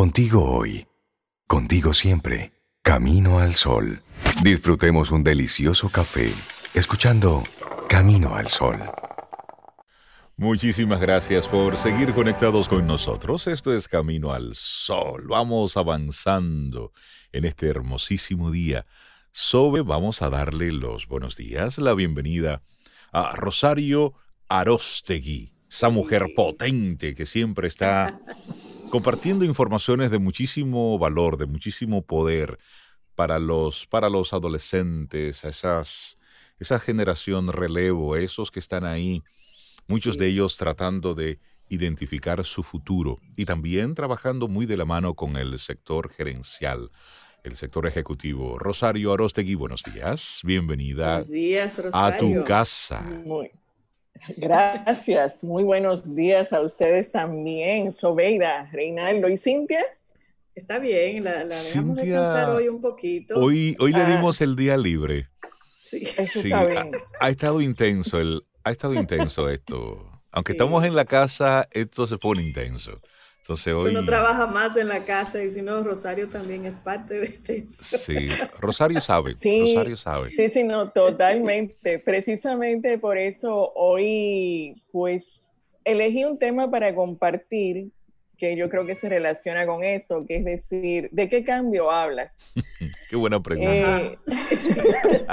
Contigo hoy, contigo siempre, camino al sol. Disfrutemos un delicioso café escuchando Camino al Sol. Muchísimas gracias por seguir conectados con nosotros. Esto es Camino al Sol. Vamos avanzando en este hermosísimo día. Sobe, vamos a darle los buenos días, la bienvenida a Rosario Arostegui, esa mujer potente que siempre está compartiendo informaciones de muchísimo valor, de muchísimo poder para los, para los adolescentes, esas, esa generación relevo, esos que están ahí muchos de ellos tratando de identificar su futuro y también trabajando muy de la mano con el sector gerencial, el sector ejecutivo. Rosario Arostegui, buenos días, bienvenida buenos días, Rosario. a tu casa. Muy, gracias, muy buenos días a ustedes también, Sobeida, Reinaldo y Cintia. Está bien, la, la dejamos descansar hoy un poquito. Hoy, hoy le ah. dimos el día libre. Sí, Eso está bien. Ha, ha, estado intenso el, ha estado intenso esto. Aunque estamos en la casa, esto se pone intenso. Entonces hoy... Uno trabaja más en la casa y si no, Rosario también es parte de esto. Sí, Rosario sabe. Sí, Rosario sabe. Sí, sí, no, totalmente. Precisamente por eso hoy, pues, elegí un tema para compartir que yo creo que se relaciona con eso, que es decir, ¿de qué cambio hablas? qué buena pregunta. Eh,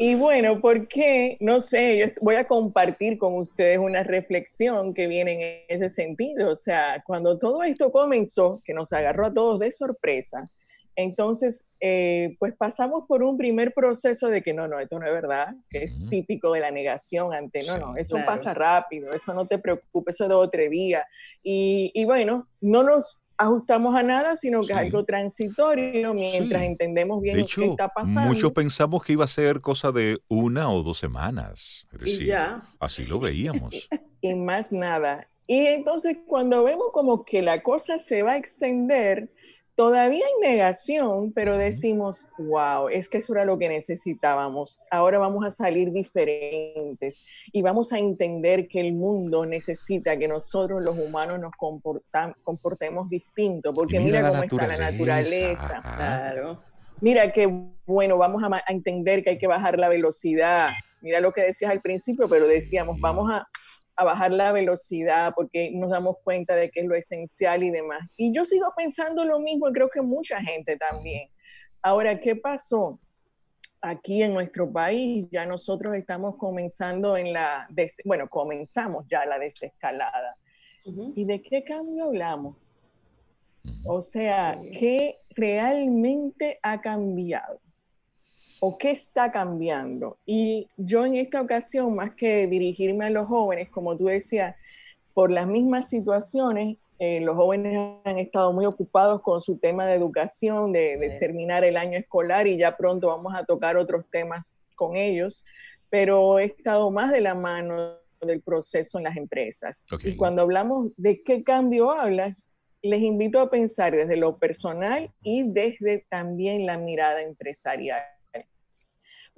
Y bueno, porque, no sé, yo voy a compartir con ustedes una reflexión que viene en ese sentido. O sea, cuando todo esto comenzó, que nos agarró a todos de sorpresa, entonces, eh, pues pasamos por un primer proceso de que no, no, esto no es verdad, que es típico de la negación ante, no, no, eso pasa rápido, eso no te preocupes, eso de otro día. Y, y bueno, no nos ajustamos a nada, sino que es algo transitorio mientras entendemos bien qué está pasando. Muchos pensamos que iba a ser cosa de una o dos semanas. Es decir, así lo veíamos. y más nada. Y entonces cuando vemos como que la cosa se va a extender, Todavía hay negación, pero decimos, wow, es que eso era lo que necesitábamos. Ahora vamos a salir diferentes y vamos a entender que el mundo necesita que nosotros los humanos nos comportemos distinto, porque mira, cómo está la naturaleza. Claro. Mira que, bueno, vamos a, a entender que hay que bajar la velocidad. Mira lo que decías al principio, pero decíamos, vamos a a bajar la velocidad porque nos damos cuenta de que es lo esencial y demás. Y yo sigo pensando lo mismo y creo que mucha gente también. Ahora, ¿qué pasó? Aquí en nuestro país ya nosotros estamos comenzando en la, bueno, comenzamos ya la desescalada. ¿Y de qué cambio hablamos? O sea, ¿qué realmente ha cambiado? O qué está cambiando. Y yo en esta ocasión, más que dirigirme a los jóvenes, como tú decías, por las mismas situaciones, eh, los jóvenes han estado muy ocupados con su tema de educación, de, terminar el año escolar y ya pronto vamos a tocar otros temas con ellos, pero he estado más de la mano del proceso en las empresas. Y cuando hablamos de qué cambio hablas, les invito a pensar desde lo personal y desde también la mirada empresarial.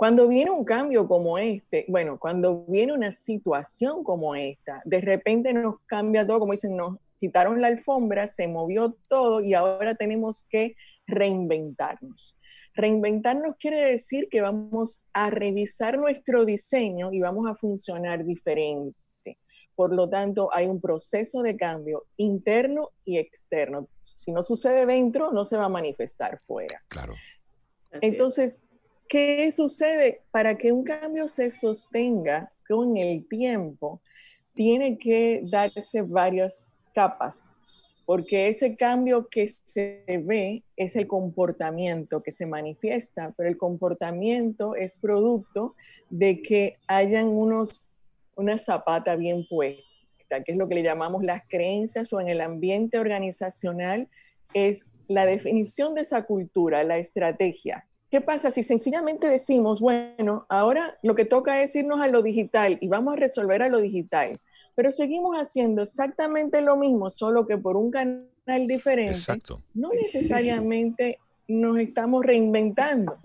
Cuando viene un cambio como este, bueno, cuando viene una situación como esta, de repente nos cambia todo, como dicen, nos quitaron la alfombra, se movió todo y ahora tenemos que reinventarnos. Reinventarnos quiere decir que vamos a revisar nuestro diseño y vamos a funcionar diferente. Por lo tanto, hay un proceso de cambio interno y externo. Si no sucede dentro, no se va a manifestar fuera. Claro. Entonces, ¿Qué sucede? Para que un cambio se sostenga con el tiempo, tiene que darse varias capas, porque ese cambio que se ve es el comportamiento que se manifiesta, pero el comportamiento es producto de que hayan unos, una zapata bien puesta, que es lo que le llamamos las creencias o en el ambiente organizacional, es la definición de esa cultura, la estrategia, ¿Qué pasa si sencillamente decimos, bueno, ahora lo que toca es irnos a lo digital y vamos a resolver a lo digital, pero seguimos haciendo exactamente lo mismo, solo que por un canal diferente? Exacto. No necesariamente nos estamos reinventando.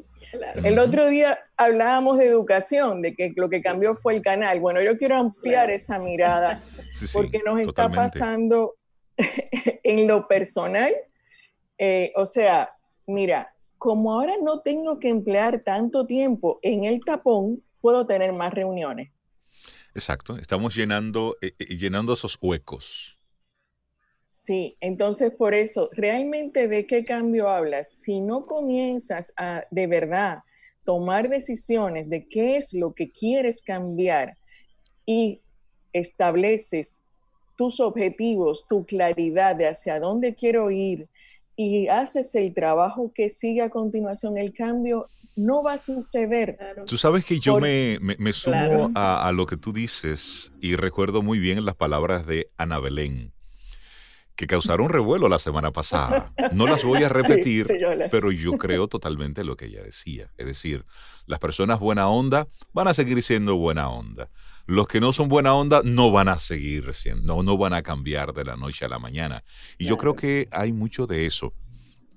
El otro día hablábamos de educación, de que lo que cambió fue el canal. Bueno, yo quiero ampliar esa mirada porque nos está pasando en lo personal, eh, o sea, mira, como ahora no tengo que emplear tanto tiempo en el tapón, puedo tener más reuniones. Exacto, estamos llenando, eh, eh, llenando esos huecos. Sí, entonces por eso, realmente de qué cambio hablas? Si no comienzas a de verdad tomar decisiones de qué es lo que quieres cambiar y estableces tus objetivos, tu claridad de hacia dónde quiero ir y haces el trabajo que sigue a continuación, el cambio no va a suceder. Tú sabes que yo me, sumo a, lo que tú dices y recuerdo muy bien las palabras de Ana Belén, que causaron revuelo la semana pasada. No las voy a repetir, pero yo creo totalmente lo que ella decía. Es decir, las personas buena onda van a seguir siendo buena onda. Los que no son buena onda no van a seguir siendo, no, no van a cambiar de la noche a la mañana. Y yo creo que hay mucho de eso.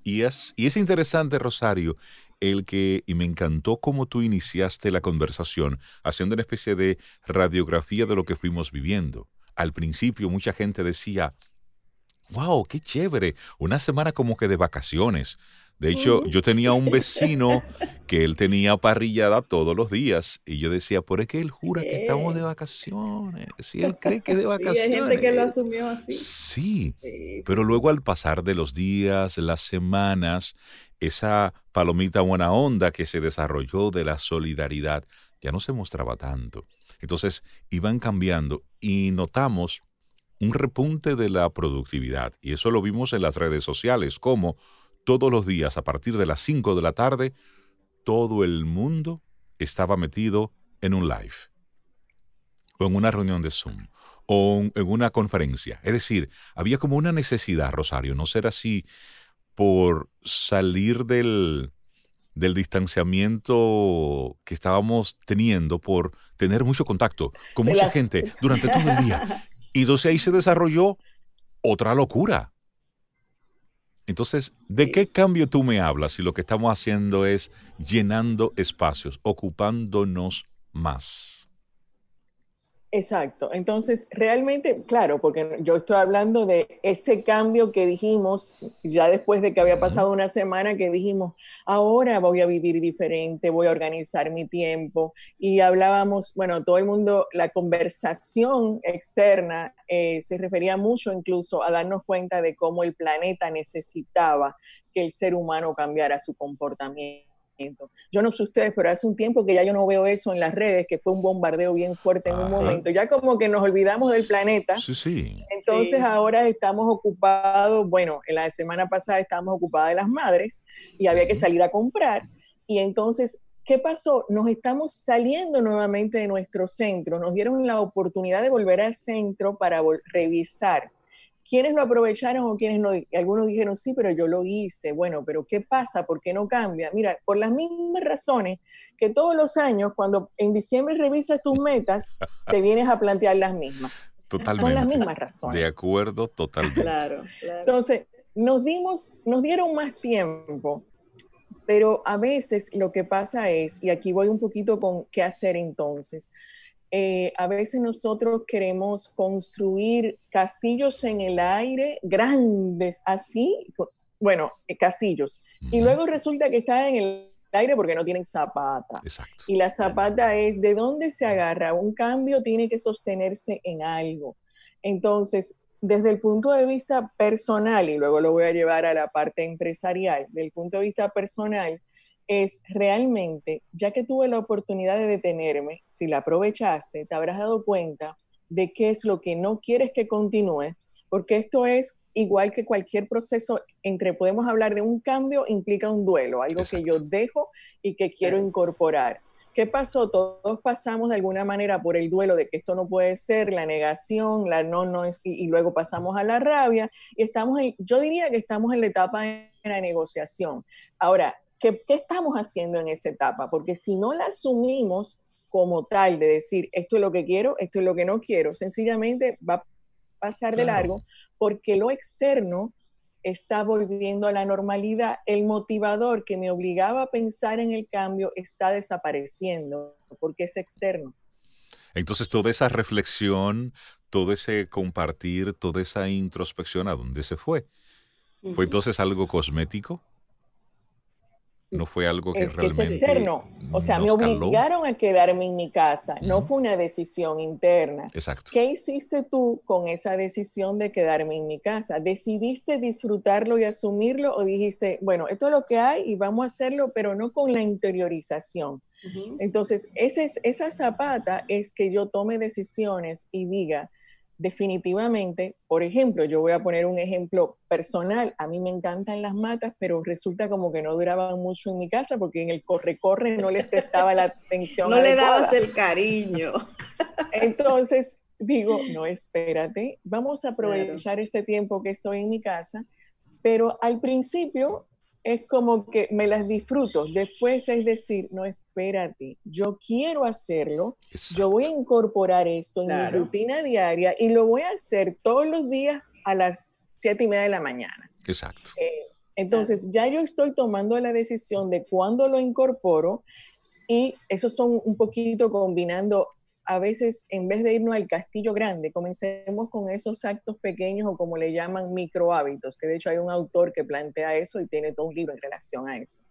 Y es, y es interesante, Rosario, el que, y me encantó cómo tú iniciaste la conversación haciendo una especie de radiografía de lo que fuimos viviendo. Al principio mucha gente decía, wow, qué chévere, una semana como que de vacaciones. De hecho, yo tenía un vecino que él tenía parrillada todos los días y yo decía, ¿por qué él jura que estamos de vacaciones? Si él cree que de vacaciones. Sí, hay gente que lo asumió así. Sí, pero luego al pasar de los días, las semanas, esa palomita buena onda que se desarrolló de la solidaridad ya no se mostraba tanto. Entonces iban cambiando y notamos un repunte de la productividad. Y eso lo vimos en las redes sociales, como todos los días a partir de las 5 de la tarde, todo el mundo estaba metido en un live, o en una reunión de Zoom, o en una conferencia. Es decir, había como una necesidad, Rosario, no ser así por salir del, del distanciamiento que estábamos teniendo, por tener mucho contacto con mucha gente durante todo el día. Y entonces ahí se desarrolló otra locura. Entonces, ¿de qué cambio tú me hablas si lo que estamos haciendo es llenando espacios, ocupándonos más? Exacto. Entonces, realmente, claro, porque yo estoy hablando de ese cambio que dijimos ya después de que había pasado una semana que dijimos, ahora voy a vivir diferente, voy a organizar mi tiempo. Y hablábamos, bueno, todo el mundo, la conversación externa eh, se refería mucho incluso a darnos cuenta de cómo el planeta necesitaba que el ser humano cambiara su comportamiento yo no sé ustedes, pero hace un tiempo que ya yo no veo eso en las redes, que fue un bombardeo bien fuerte en un momento. Ya como que nos olvidamos del planeta. Sí, sí. Entonces ahora estamos ocupados, bueno, en la semana pasada estábamos ocupadas de las madres y había que salir a comprar. Y entonces ¿qué pasó? Nos estamos saliendo nuevamente de nuestro centro, nos dieron la oportunidad de volver al centro para revisar ¿Quiénes lo aprovecharon o quiénes no? Algunos dijeron, sí, pero yo lo hice. Bueno, pero ¿qué pasa? ¿Por qué no cambia? Mira, por las mismas razones que todos los años, cuando en diciembre revisas tus metas, te vienes a plantear las mismas. Totalmente. Son las mismas razones. De acuerdo, totalmente. Claro, claro. Entonces, nos dimos, nos dieron más tiempo, pero a veces lo que pasa es, y aquí voy un poquito con qué hacer entonces, eh, a veces nosotros queremos construir castillos en el aire, grandes, así, bueno, eh, castillos, y luego resulta que están en el aire porque no tienen zapata. Exacto. Y la zapata es de dónde se agarra. Un cambio tiene que sostenerse en algo. Entonces, desde el punto de vista personal, y luego lo voy a llevar a la parte empresarial, del punto de vista personal, es realmente, ya que tuve la oportunidad de detenerme, si la aprovechaste, te habrás dado cuenta de qué es lo que no quieres que continúe, porque esto es igual que cualquier proceso entre podemos hablar de un cambio implica un duelo, algo que yo dejo y que quiero incorporar. ¿Qué pasó? Todos pasamos de alguna manera por el duelo de que esto no puede ser, la negación, la no, no, y, y luego pasamos a la rabia y estamos, en, yo diría que estamos en la etapa de la negociación. Ahora, ¿Qué, estamos haciendo en esa etapa? Porque si no la asumimos como tal, de decir, esto es lo que quiero, esto es lo que no quiero, sencillamente va a pasar de largo porque lo externo está volviendo a la normalidad. El motivador que me obligaba a pensar en el cambio está desapareciendo porque es externo. Entonces, toda esa reflexión, todo ese compartir, toda esa introspección, ¿a dónde se fue? ¿Fue entonces algo cosmético? No fue algo que es que realmente. es externo. O sea, me caló? obligaron a quedarme en mi casa. No fue una decisión interna. Exacto. ¿Qué hiciste tú con esa decisión de quedarme en mi casa? ¿Decidiste disfrutarlo y asumirlo o dijiste, bueno, esto es lo que hay y vamos a hacerlo, pero no con la interiorización? Entonces, ese es- esa zapata es que yo tome decisiones y diga, definitivamente, por ejemplo, yo voy a poner un ejemplo personal, a mí me encantan las matas, pero resulta como que no duraban mucho en mi casa porque en el corre-corre no les prestaba la atención. No le dabas el cariño. Entonces, digo, no, espérate, vamos a aprovechar este tiempo que estoy en mi casa, pero al principio es como que me las disfruto, después es decir, no, espérate, yo quiero hacerlo, yo voy a incorporar esto en Claro. mi rutina diaria y lo voy a hacer todos los días a las siete y media de la mañana. Exacto. Eh, entonces, ya yo estoy tomando la decisión de cuándo lo incorporo y eso son un poquito combinando, a veces en vez de irnos al castillo grande, comencemos con esos actos pequeños o como le llaman micro hábitos, que de hecho hay un autor que plantea eso y tiene todo un libro en relación a eso.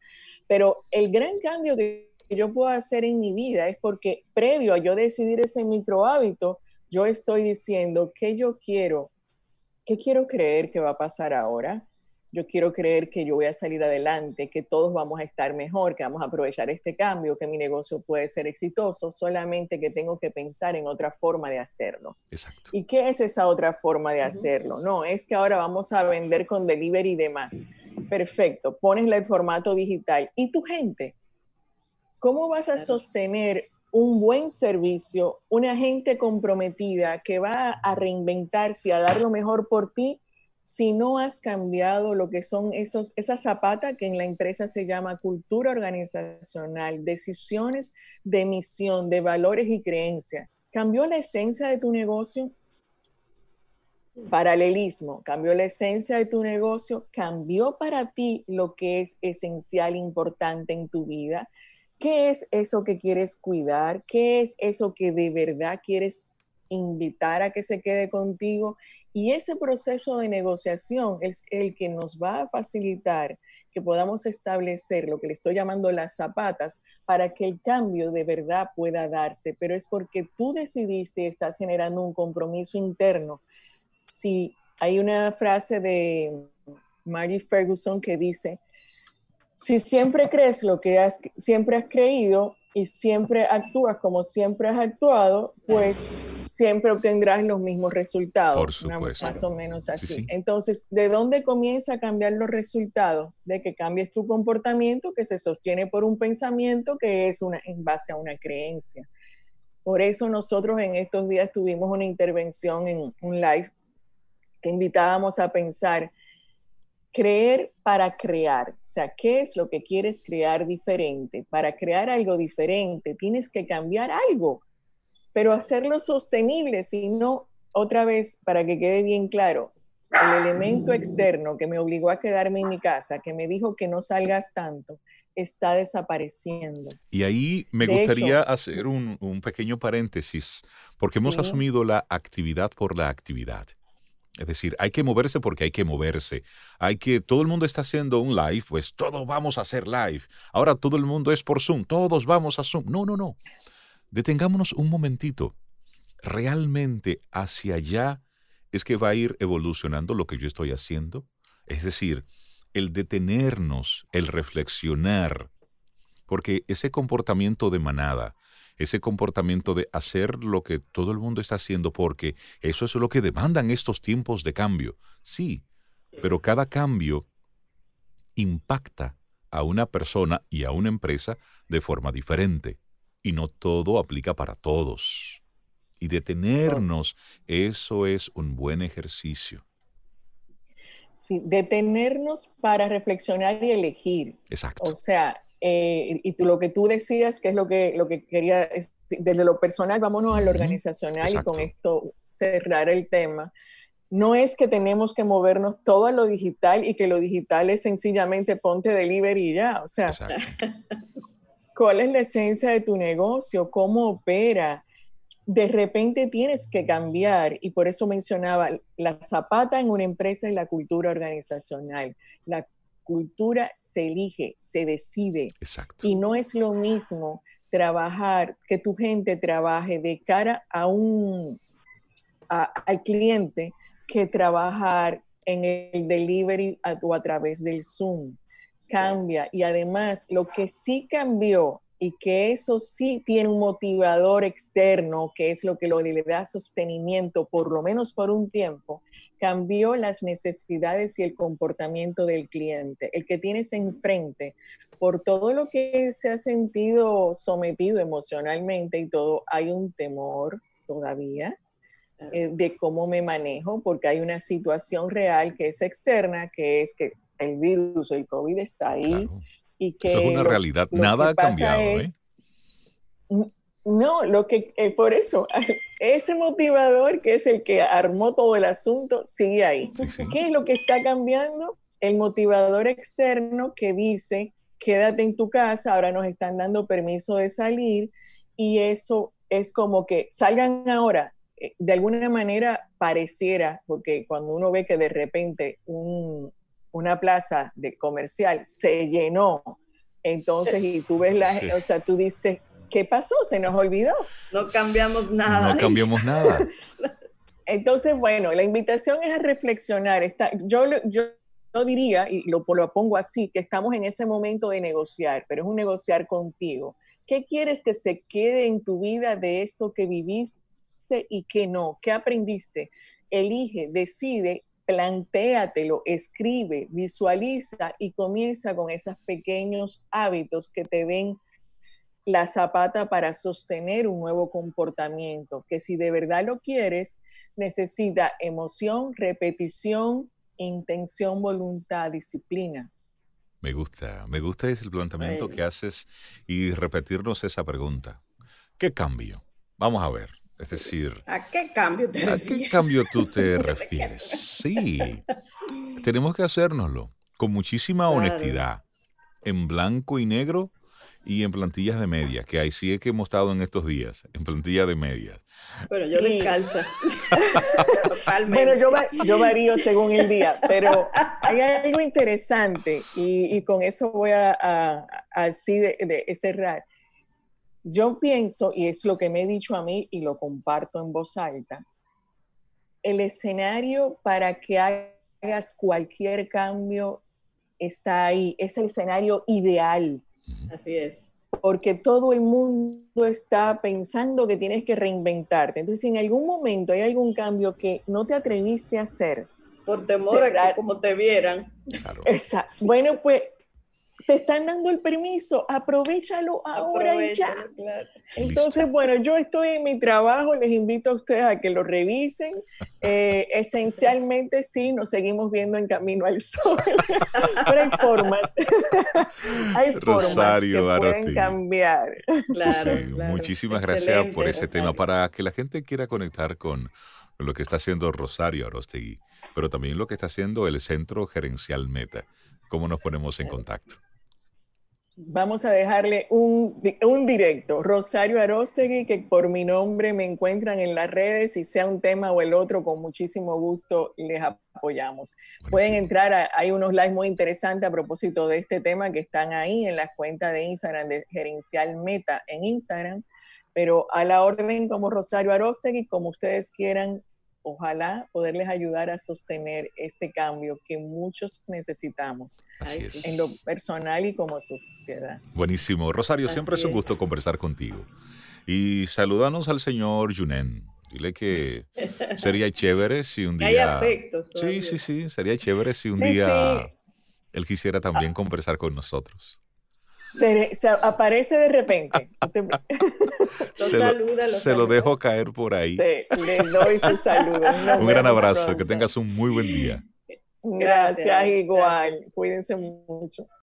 Pero el gran cambio que yo puedo hacer en mi vida es porque previo a yo decidir ese micro hábito, yo estoy diciendo que yo quiero, qué quiero creer que va a pasar ahora, yo quiero creer que yo voy a salir adelante, que todos vamos a estar mejor, que vamos a aprovechar este cambio, que mi negocio puede ser exitoso, solamente que tengo que pensar en otra forma de hacerlo. Exacto. ¿Y qué es esa otra forma de hacerlo? No, es que ahora vamos a vender con delivery y demás. Perfecto, pones el formato digital. ¿Y tu gente? ¿Cómo vas a sostener un buen servicio, una gente comprometida que va a reinventarse, y a dar lo mejor por ti, si no has cambiado lo que son esos, esa zapata que en la empresa se llama cultura organizacional, decisiones de misión, de valores y creencias? ¿Cambió la esencia de tu negocio? Paralelismo, cambió la esencia de tu negocio, cambió para ti lo que es esencial, importante en tu vida. ¿Qué es eso que quieres cuidar? ¿Qué es eso que de verdad quieres invitar a que se quede contigo? Y ese proceso de negociación es el que nos va a facilitar que podamos establecer lo que le estoy llamando las zapatas para que el cambio de verdad pueda darse. Pero es porque tú decidiste y estás generando un compromiso interno. Si hay una frase de Margie Ferguson que dice, si siempre crees lo que has, siempre has creído y siempre actúas como siempre has actuado, pues siempre obtendrás los mismos resultados. Por supuesto. Más o menos así. sí. Entonces, ¿de dónde comienza a cambiar los resultados? De que cambies tu comportamiento que se sostiene por un pensamiento que es una, en base a una creencia. Por eso nosotros en estos días tuvimos una intervención en un live que invitábamos a pensar creer para crear. O sea, ¿qué es lo que quieres crear diferente? Para crear algo diferente tienes que cambiar algo, pero hacerlo sostenible, si no, otra vez, para que quede bien claro, el elemento externo que me obligó a quedarme en mi casa, que me dijo que no salgas tanto, está desapareciendo. Y ahí me De gustaría hecho- hacer un, un pequeño paréntesis, porque hemos Sí. asumido la actividad por la actividad. Es decir, hay que moverse porque hay que moverse. Hay que, todo el mundo está haciendo un live, pues todos vamos a hacer live. Ahora todo el mundo es por Zoom, todos vamos a Zoom. No, no, no. Detengámonos un momentito. Realmente hacia allá es que va a ir evolucionando lo que yo estoy haciendo. Es decir, el detenernos, el reflexionar, porque ese comportamiento de manada, ese comportamiento de hacer lo que todo el mundo está haciendo, porque eso es lo que demandan estos tiempos de cambio. Sí, pero cada cambio impacta a una persona y a una empresa de forma diferente. Y no todo aplica para todos. Y detenernos, eso es un buen ejercicio. Sí, detenernos para reflexionar y elegir. Exacto. O sea, eh, y tú, lo que tú decías, que es lo que, lo que quería, es- desde lo personal, vámonos a lo organizacional y con exacto. esto cerrar el tema. No es que tenemos que movernos todo a lo digital y que lo digital es sencillamente ponte delivery y ya. O sea, Exacto. ¿cuál es la esencia de tu negocio? ¿Cómo opera? de repente tienes que cambiar y por eso mencionaba la zapata en una empresa y la cultura organizacional. La cultura se elige, se decide. Exacto. Y no es lo mismo trabajar, que tu gente trabaje de cara a un, al cliente que trabajar en el delivery o a través del Zoom. Cambia. Y además, lo que sí cambió y que eso sí tiene un motivador externo, que es lo que le da sostenimiento, por lo menos por un tiempo, cambió las necesidades y el comportamiento del cliente. El que tienes enfrente, por todo lo que se ha sentido sometido emocionalmente y todo, hay un temor todavía eh, de cómo me manejo, porque hay una situación real que es externa, que es que el virus, el COVID está ahí. Y que eso es una realidad, nada ha cambiado. ¿eh? No, lo que eh, por eso ese motivador que es el que armó todo el asunto sigue ahí. ¿Qué es lo que está cambiando? El motivador externo que dice quédate en tu casa, ahora nos están dando permiso de salir y eso es como que salgan ahora. Eh, de alguna manera pareciera, porque cuando uno ve que de repente un, una plaza de comercial se llenó. Entonces, y tú ves la, o sea, tú dices, ¿qué pasó? Se nos olvidó. No cambiamos nada. No cambiamos nada. Entonces, bueno, la invitación es a reflexionar. Está, yo, yo, yo diría, y lo, lo pongo así, que estamos en ese momento de negociar, pero es un negociar contigo. ¿Qué quieres que se quede en tu vida de esto que viviste y qué no? ¿Qué aprendiste? Elige, decide plantéatelo, escribe, visualiza y comienza con esos pequeños hábitos que te den la zapata para sostener un nuevo comportamiento, que si de verdad lo quieres, necesita emoción, repetición, intención, voluntad, disciplina. Me gusta, me gusta ese planteamiento que haces y repetirnos esa pregunta. ¿Qué cambio? Vamos a ver. Es decir, ¿a qué cambio te ¿a qué cambio tú te refieres? Sí, tenemos que hacérnoslo con muchísima honestidad, en blanco y negro y en plantillas de medias, que ahí sí es que hemos estado en estos días, en plantillas de medias. Bueno, yo descalza. Bueno, yo, yo, varío según el día, pero hay algo interesante y, con eso voy a, así de cerrar yo pienso, y es lo que me he dicho a mí y lo comparto en voz alta, el escenario para que hagas cualquier cambio está ahí, es el escenario ideal. Así es. Porque todo el mundo está pensando que tienes que reinventarte. Entonces, si en algún momento hay algún cambio que no te atreviste a hacer, por temor a que como te vieran. Exacto. Bueno, fue te están dando el permiso, aprovechalo ahora y ya. Entonces, bueno, yo estoy en mi trabajo, les invito a ustedes a que lo revisen. Eh, esencialmente, sí, nos seguimos viendo en Camino al Sol, pero hay formas, hay formas que pueden cambiar. Claro, Muchísimas gracias por ese tema, para que la gente quiera conectar con lo que está haciendo Rosario Arostegui, pero también lo que está haciendo el Centro Gerencial Meta. ¿Cómo nos ponemos en contacto? Vamos a dejarle un, un, directo. Rosario Arostegui, que por mi nombre me encuentran en las redes, si sea un tema o el otro, con muchísimo gusto les apoyamos. Pueden entrar, hay unos likes muy interesantes a propósito de este tema que están ahí en las cuentas de Instagram, de Gerencial Meta en Instagram, pero a la orden como Rosario Arostegui, como ustedes quieran, ojalá poderles ayudar a sostener este cambio que muchos necesitamos en lo personal y como sociedad. Buenísimo. Rosario, siempre es un gusto conversar contigo. Y saludanos al señor Junen. Dile que sería chévere si un día... Hay Sí, sí, sí. Sería chévere si un día él quisiera también conversar con nosotros se, aparece de repente. se, lo, se lo, dejo caer por ahí. Sí, le doy su saludo. un gran abrazo, que tengas un muy buen día. Gracias, igual. Cuídense mucho.